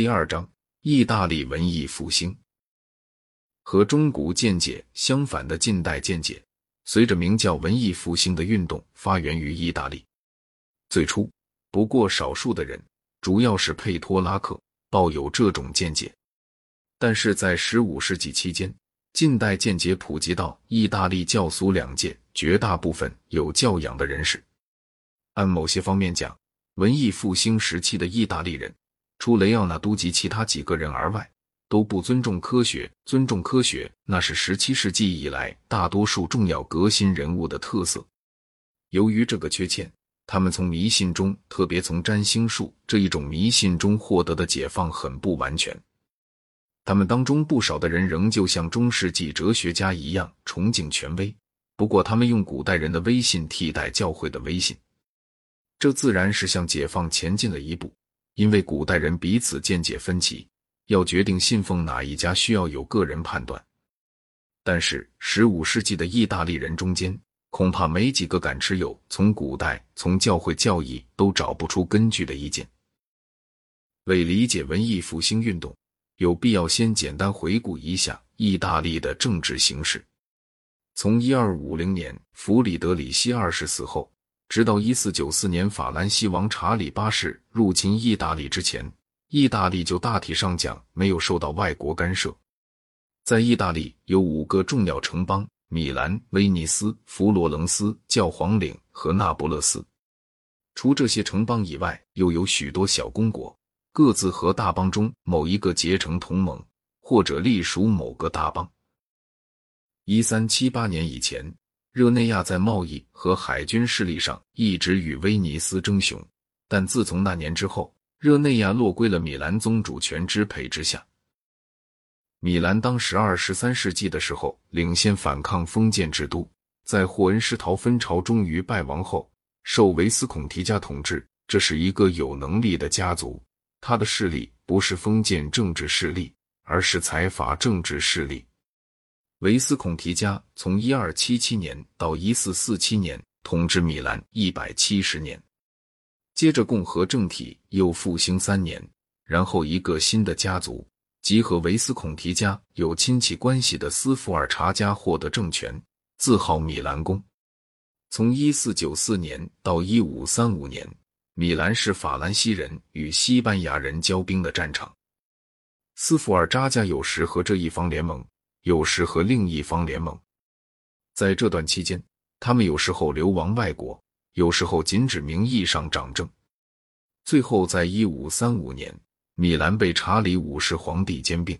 第二章：意大利文艺复兴。和中古见解相反的近代见解，随着名叫文艺复兴的运动发源于意大利。最初，不过少数的人，主要是佩托拉克，抱有这种见解。但是在十五世纪期间，近代见解普及到意大利教俗两界绝大部分有教养的人士。按某些方面讲，文艺复兴时期的意大利人。除雷奥纳多及其他几个人而外，都不尊重科学。尊重科学，那是十七世纪以来大多数重要革新人物的特色。由于这个缺陷，他们从迷信中，特别从占星术这一种迷信中获得的解放很不完全。他们当中不少的人仍旧像中世纪哲学家一样崇敬权威，不过他们用古代人的威信替代教会的威信，这自然是向解放前进了一步。因为古代人彼此见解分歧，要决定信奉哪一家需要有个人判断。但是十五世纪的意大利人中间，恐怕没几个敢持有从古代从教会教义都找不出根据的意见。为理解文艺复兴运动，有必要先简单回顾一下意大利的政治形势。从一二五零年弗里德里希二世死后。直到一四九四年法兰西王查理八世入侵意大利之前，意大利就大体上讲没有受到外国干涉。在意大利有五个重要城邦：米兰、威尼斯、佛罗伦斯、教皇岭和那不勒斯。除这些城邦以外，又有许多小公国，各自和大邦中某一个结成同盟，或者隶属某个大邦。一三七八年以前。热内亚在贸易和海军势力上一直与威尼斯争雄，但自从那年之后，热内亚落归了米兰宗主权支配之下。米兰当时二、十三世纪的时候领先反抗封建制度，在霍恩施陶分朝终于败亡后，受维斯孔提家统治。这是一个有能力的家族，他的势力不是封建政治势力，而是财阀政治势力。维斯孔提家从一二七七年到一四四七年统治米兰一百七十年，接着共和政体又复兴三年，然后一个新的家族，即和维斯孔提家有亲戚关系的斯福尔查家获得政权，自号米兰公。从一四九四年到一五三五年，米兰是法兰西人与西班牙人交兵的战场，斯福尔扎家有时和这一方联盟。有时和另一方联盟，在这段期间，他们有时候流亡外国，有时候仅指名义上掌政。最后，在一五三五年，米兰被查理五世皇帝兼并。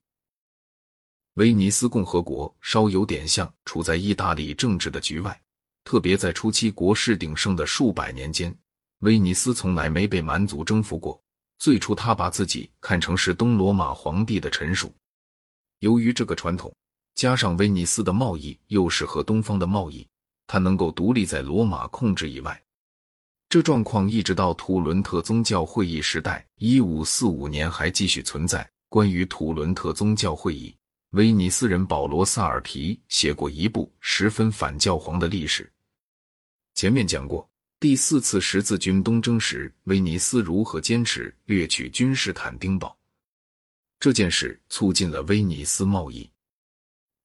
威尼斯共和国稍有点像处在意大利政治的局外，特别在初期国势鼎盛的数百年间，威尼斯从来没被蛮族征服过。最初，他把自己看成是东罗马皇帝的臣属。由于这个传统。加上威尼斯的贸易又是和东方的贸易，它能够独立在罗马控制以外。这状况一直到土伦特宗教会议时代，一五四五年还继续存在。关于土伦特宗教会议，威尼斯人保罗·萨尔皮写过一部十分反教皇的历史。前面讲过，第四次十字军东征时，威尼斯如何坚持掠取君士坦丁堡，这件事促进了威尼斯贸易。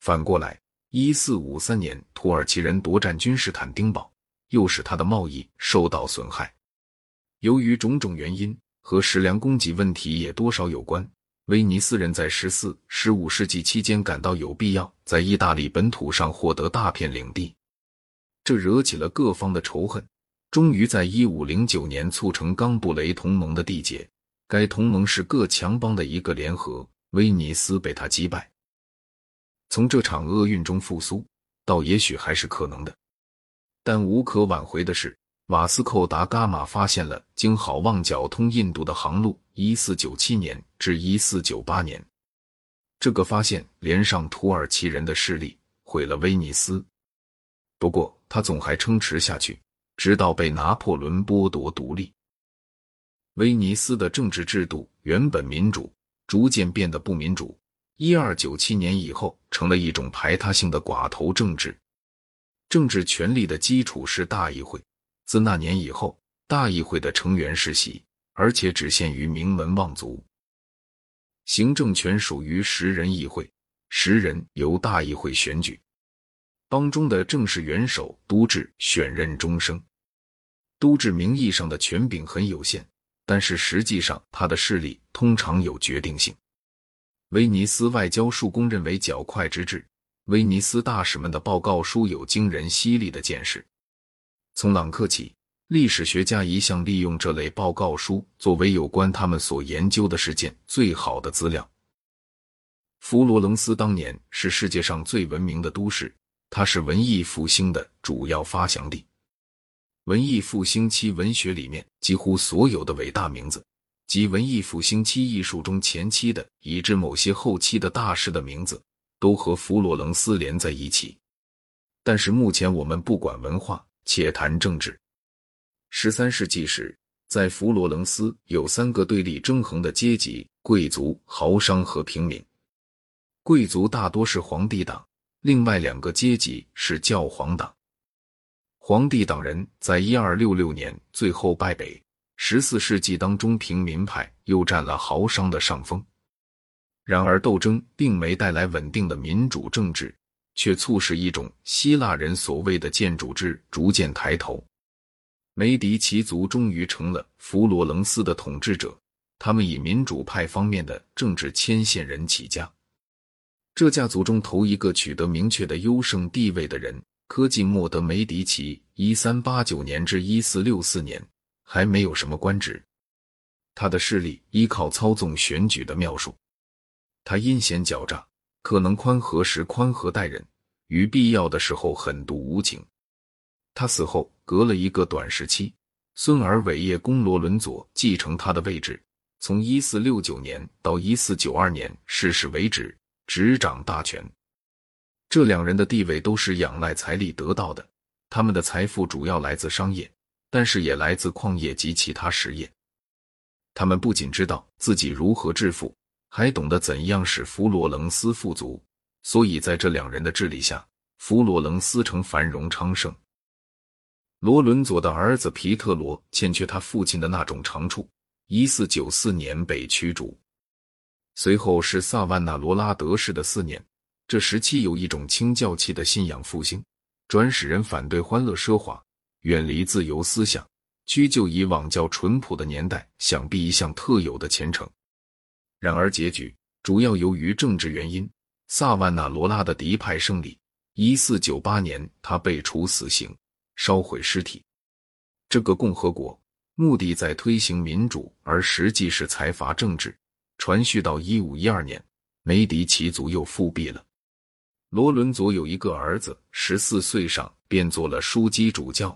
反过来，一四五三年，土耳其人夺占君士坦丁堡，又使他的贸易受到损害。由于种种原因，和食粮供给问题也多少有关。威尼斯人在十四、十五世纪期间感到有必要在意大利本土上获得大片领地，这惹起了各方的仇恨。终于在一五零九年促成冈布雷同盟的缔结，该同盟是各强邦的一个联合，威尼斯被他击败。从这场厄运中复苏，倒也许还是可能的，但无可挽回的是，瓦斯寇达伽马发现了经好望角通印度的航路。一四九七年至一四九八年，这个发现连上土耳其人的势力，毁了威尼斯。不过他总还撑持下去，直到被拿破仑剥夺独立。威尼斯的政治制度原本民主，逐渐变得不民主。一二九七年以后，成了一种排他性的寡头政治。政治权力的基础是大议会。自那年以后，大议会的成员世袭，而且只限于名门望族。行政权属于十人议会，十人由大议会选举。邦中的正式元首都治选任终生。都治名义上的权柄很有限，但是实际上他的势力通常有决定性。威尼斯外交术公认为较快之至，威尼斯大使们的报告书有惊人犀利的见识。从朗克起，历史学家一向利用这类报告书作为有关他们所研究的事件最好的资料。佛罗伦斯当年是世界上最文明的都市，它是文艺复兴的主要发祥地。文艺复兴期文学里面几乎所有的伟大名字，及文艺复兴期艺术中前期的以至某些后期的大师的名字，都和佛罗伦斯连在一起。但是目前我们不管文化，且谈政治。十三世纪时，在佛罗伦斯有三个对立争衡的阶级：贵族、豪商和平民。贵族大多是皇帝党，另外两个阶级是教皇党。皇帝党人在一二六六年最后败北。十四世纪当中，平民派又占了豪商的上风。然而，斗争并没带来稳定的民主政治，却促使一种希腊人所谓的建筑制逐渐抬头。梅迪奇族终于成了佛罗伦斯的统治者，他们以民主派方面的政治牵线人起家。这家族中头一个取得明确的优胜地位的人。科季莫德·梅迪奇（一三八九年至一四六四年）还没有什么官职，他的势力依靠操纵选举的妙术。他阴险狡诈，可能宽和时宽和待人，于必要的时候狠毒无情。他死后隔了一个短时期，孙儿伟业公罗伦佐继承他的位置，从一四六九年到一四九二年逝世为止，执掌大权。这两人的地位都是仰赖财力得到的，他们的财富主要来自商业，但是也来自矿业及其他实业。他们不仅知道自己如何致富，还懂得怎样使佛罗伦斯富足，所以在这两人的治理下，佛罗伦斯城繁荣昌盛。罗伦佐的儿子皮特罗欠缺他父亲的那种长处，一四九四年被驱逐，随后是萨万纳罗拉德式的四年。这时期有一种清教气的信仰复兴，转使人反对欢乐奢华，远离自由思想，居就以往较淳朴的年代，想必一项特有的虔诚。然而结局主要由于政治原因，萨万纳罗拉的敌派胜利。一四九八年，他被处死刑，烧毁尸体。这个共和国目的在推行民主，而实际是财阀政治。传续到一五一二年，梅迪奇族又复辟了。罗伦佐有一个儿子，十四岁上便做了枢机主教。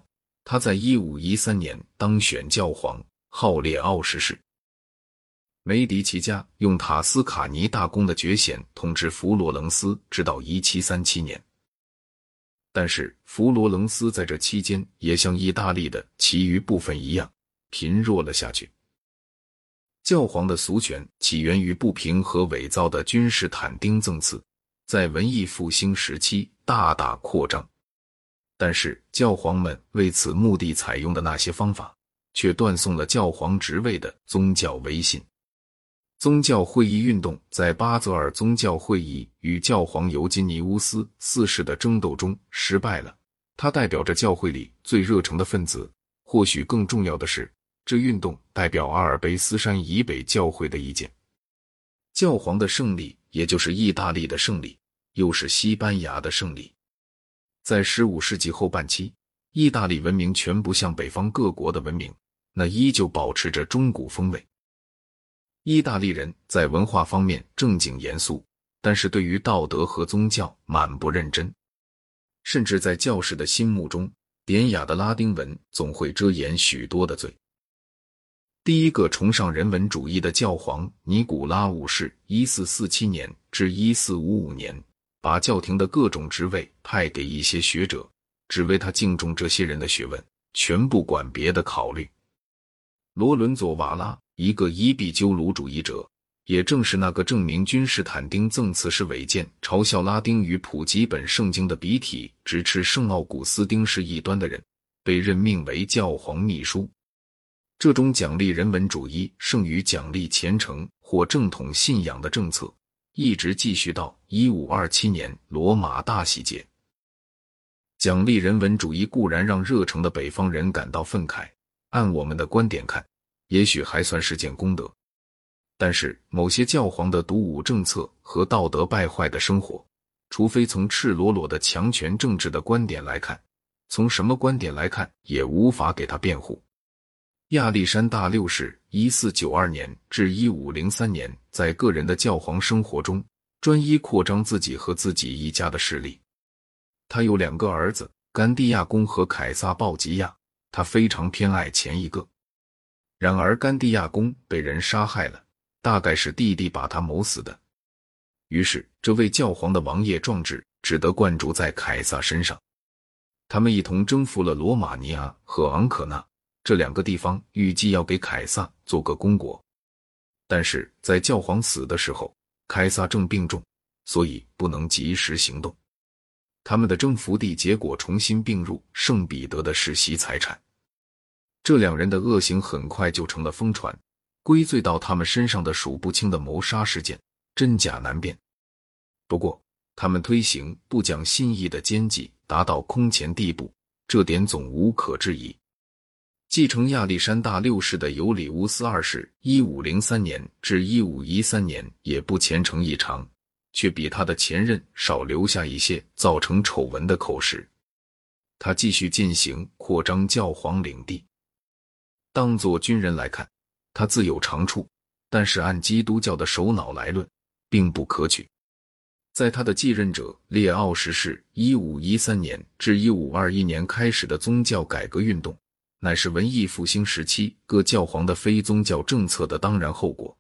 他在一五一三年当选教皇，号列奥什士。梅迪奇家用塔斯卡尼大公的爵衔统治佛罗伦斯，直到一七三七年。但是佛罗伦斯在这期间也像意大利的其余部分一样贫弱了下去。教皇的俗权起源于不平和伪造的君士坦丁赠赐。在文艺复兴时期大大扩张，但是教皇们为此目的采用的那些方法，却断送了教皇职位的宗教威信。宗教会议运动在巴泽尔宗教会议与教皇尤金尼乌斯四世的争斗中失败了。他代表着教会里最热诚的分子。或许更重要的是，这运动代表阿尔卑斯山以北教会的意见。教皇的胜利，也就是意大利的胜利。又是西班牙的胜利。在十五世纪后半期，意大利文明全不像北方各国的文明，那依旧保持着中古风味。意大利人在文化方面正经严肃，但是对于道德和宗教满不认真，甚至在教士的心目中，典雅的拉丁文总会遮掩许多的罪。第一个崇尚人文主义的教皇尼古拉五世（一四四七年至一四五五年）。把教廷的各种职位派给一些学者，只为他敬重这些人的学问，全不管别的考虑。罗伦佐·瓦拉，一个伊壁鸠鲁主义者，也正是那个证明君士坦丁赠词是违建、嘲笑拉丁语普及本圣经的笔体，直持圣奥古斯丁是异端的人，被任命为教皇秘书。这种奖励人文主义胜于奖励虔诚或正统信仰的政策，一直继续到一五二七年罗马大洗节。奖励人文主义固然让热诚的北方人感到愤慨，按我们的观点看，也许还算是件功德。但是，某些教皇的独武政策和道德败坏的生活，除非从赤裸裸的强权政治的观点来看，从什么观点来看也无法给他辩护。亚历山大六世（一四九二年至一五零三年）在个人的教皇生活中，专一扩张自己和自己一家的势力。他有两个儿子，甘地亚公和凯撒·鲍吉亚。他非常偏爱前一个。然而，甘地亚公被人杀害了，大概是弟弟把他谋死的。于是，这位教皇的王爷壮志只得灌注在凯撒身上。他们一同征服了罗马尼亚和昂可纳。这两个地方预计要给凯撒做个公国，但是在教皇死的时候，凯撒正病重，所以不能及时行动。他们的征服地结果重新并入圣彼得的世袭财产。这两人的恶行很快就成了疯传，归罪到他们身上的数不清的谋杀事件，真假难辨。不过，他们推行不讲信义的奸计达到空前地步，这点总无可置疑。继承亚历山大六世的尤里乌斯二世（一五零三年至一五一三年）也不虔诚异常，却比他的前任少留下一些造成丑闻的口实。他继续进行扩张教皇领地。当作军人来看，他自有长处，但是按基督教的首脑来论，并不可取。在他的继任者列奥十世（一五一三年至一五二一年）开始的宗教改革运动。乃是文艺复兴时期各教皇的非宗教政策的当然后果。